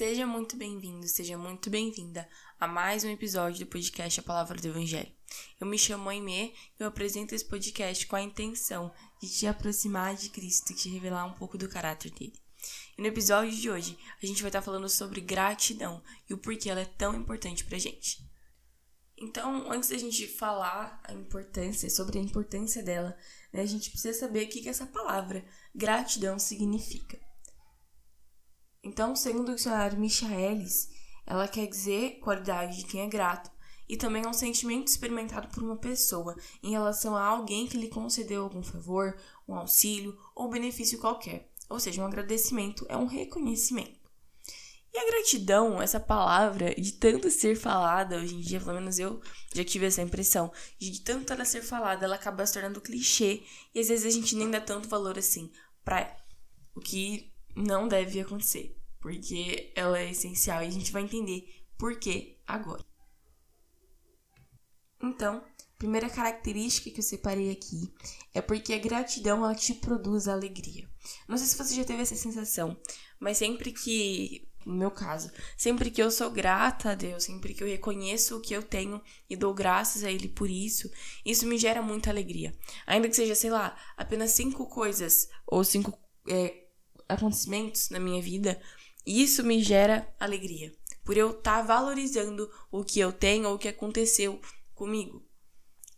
Seja muito bem-vindo, seja muito bem-vinda a mais um episódio do podcast A Palavra do Evangelho. Eu me chamo Aimee e eu apresento esse podcast com a intenção de te aproximar de Cristo e te revelar um pouco do caráter dele. E no episódio de hoje, a gente vai estar falando sobre gratidão e o porquê ela é tão importante pra gente. Então, antes da gente falar a importância, sobre a importância dela, né, a gente precisa saber o que, que essa palavra gratidão significa. Então, segundo o dicionário Michaelis, ela quer dizer qualidade de quem é grato e também é um sentimento experimentado por uma pessoa em relação a alguém que lhe concedeu algum favor, um auxílio ou benefício qualquer. Ou seja, um agradecimento é um reconhecimento. E a gratidão, essa palavra, de tanto ser falada, hoje em dia, pelo menos eu já tive essa impressão, de tanto ela ser falada, ela acaba se tornando clichê e às vezes a gente nem dá tanto valor assim para o que não deve acontecer, porque ela é essencial e a gente vai entender por que agora. Então, primeira característica que eu separei aqui é porque a gratidão ela te produz alegria. Não sei se você já teve essa sensação, mas sempre que no meu caso, sempre que eu sou grata a Deus, sempre que eu reconheço o que eu tenho e dou graças a Ele por isso, isso me gera muita alegria. Ainda que seja, sei lá, apenas cinco coisas ou cinco é, acontecimentos na minha vida, isso me gera alegria. Por eu estar tá valorizando o que eu tenho ou o que aconteceu comigo.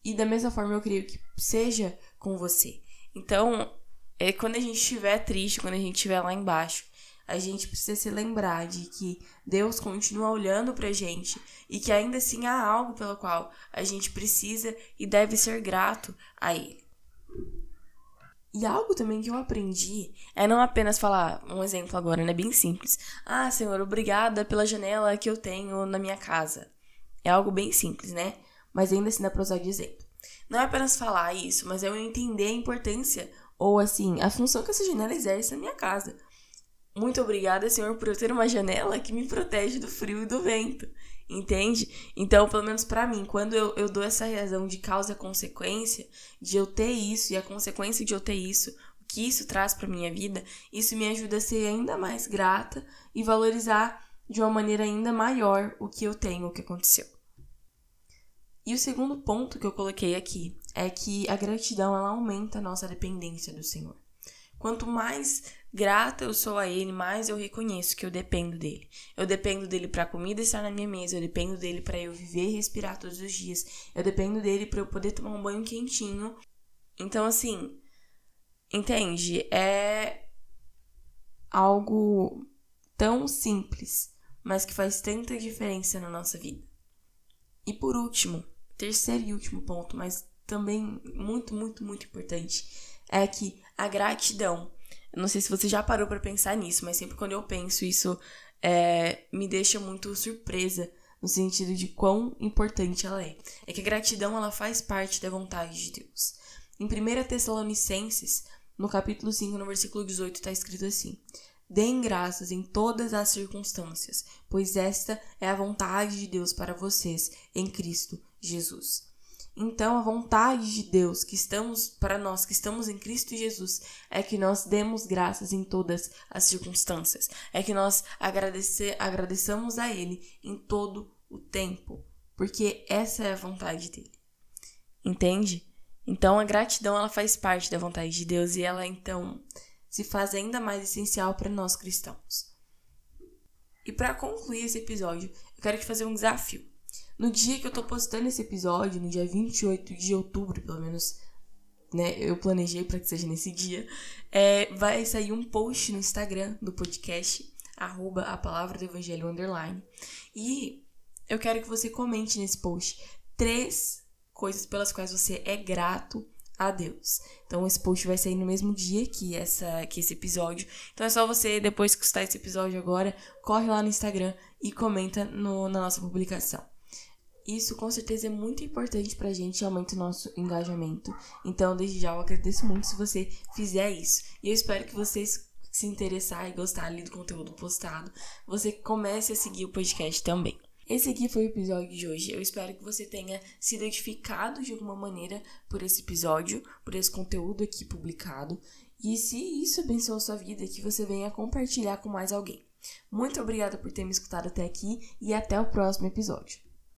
E da mesma forma eu creio que seja com você. Então, é quando a gente estiver triste, quando a gente estiver lá embaixo, a gente precisa se lembrar de que Deus continua olhando pra gente e que ainda assim há algo pelo qual a gente precisa e deve ser grato a Ele. E algo também que eu aprendi é não apenas falar, um exemplo agora, né? Bem simples. Ah, Senhor, obrigada pela janela que eu tenho na minha casa. É algo bem simples, né? Mas ainda assim dá pra usar de exemplo. Não é apenas falar isso, mas é eu entender a importância, ou assim, a função que essa janela exerce na minha casa. Muito obrigada, Senhor, por eu ter uma janela que me protege do frio e do vento. Entende? Então, pelo menos para mim, quando eu, eu dou essa razão de causa e consequência, de eu ter isso e a consequência de eu ter isso, o que isso traz para minha vida, isso me ajuda a ser ainda mais grata e valorizar de uma maneira ainda maior o que eu tenho, o que aconteceu. E o segundo ponto que eu coloquei aqui é que a gratidão ela aumenta a nossa dependência do Senhor. Quanto mais grata eu sou a Ele, mais eu reconheço que eu dependo dele. Eu dependo dele para a comida estar na minha mesa, eu dependo dele para eu viver e respirar todos os dias, eu dependo dele para eu poder tomar um banho quentinho. Então, assim, entende? É algo tão simples, mas que faz tanta diferença na nossa vida. E por último, terceiro e último ponto, mas também muito, muito, muito importante, é que a gratidão. Eu não sei se você já parou para pensar nisso, mas sempre quando eu penso isso é, me deixa muito surpresa no sentido de quão importante ela é. É que a gratidão ela faz parte da vontade de Deus. Em 1 Tessalonicenses, no capítulo 5, no versículo 18, está escrito assim: Deem graças em todas as circunstâncias, pois esta é a vontade de Deus para vocês em Cristo Jesus. Então, a vontade de Deus que estamos para nós que estamos em Cristo Jesus é que nós demos graças em todas as circunstâncias, é que nós agradecer, agradeçamos a Ele em todo o tempo, porque essa é a vontade dele. Entende? Então, a gratidão ela faz parte da vontade de Deus e ela então se faz ainda mais essencial para nós cristãos. E para concluir esse episódio, eu quero te fazer um desafio. No dia que eu tô postando esse episódio, no dia 28 de outubro, pelo menos, né? Eu planejei para que seja nesse dia. É, vai sair um post no Instagram do podcast, arroba a palavra do evangelho underline. E eu quero que você comente nesse post três coisas pelas quais você é grato a Deus. Então esse post vai sair no mesmo dia que essa que esse episódio. Então é só você depois que escutar esse episódio agora, corre lá no Instagram e comenta no, na nossa publicação. Isso com certeza é muito importante pra gente e aumenta o nosso engajamento. Então, desde já eu agradeço muito se você fizer isso. E eu espero que vocês se interessar e gostar ali do conteúdo postado, você comece a seguir o podcast também. Esse aqui foi o episódio de hoje. Eu espero que você tenha se identificado de alguma maneira por esse episódio, por esse conteúdo aqui publicado. E se isso abençoou sua vida, que você venha compartilhar com mais alguém. Muito obrigada por ter me escutado até aqui e até o próximo episódio.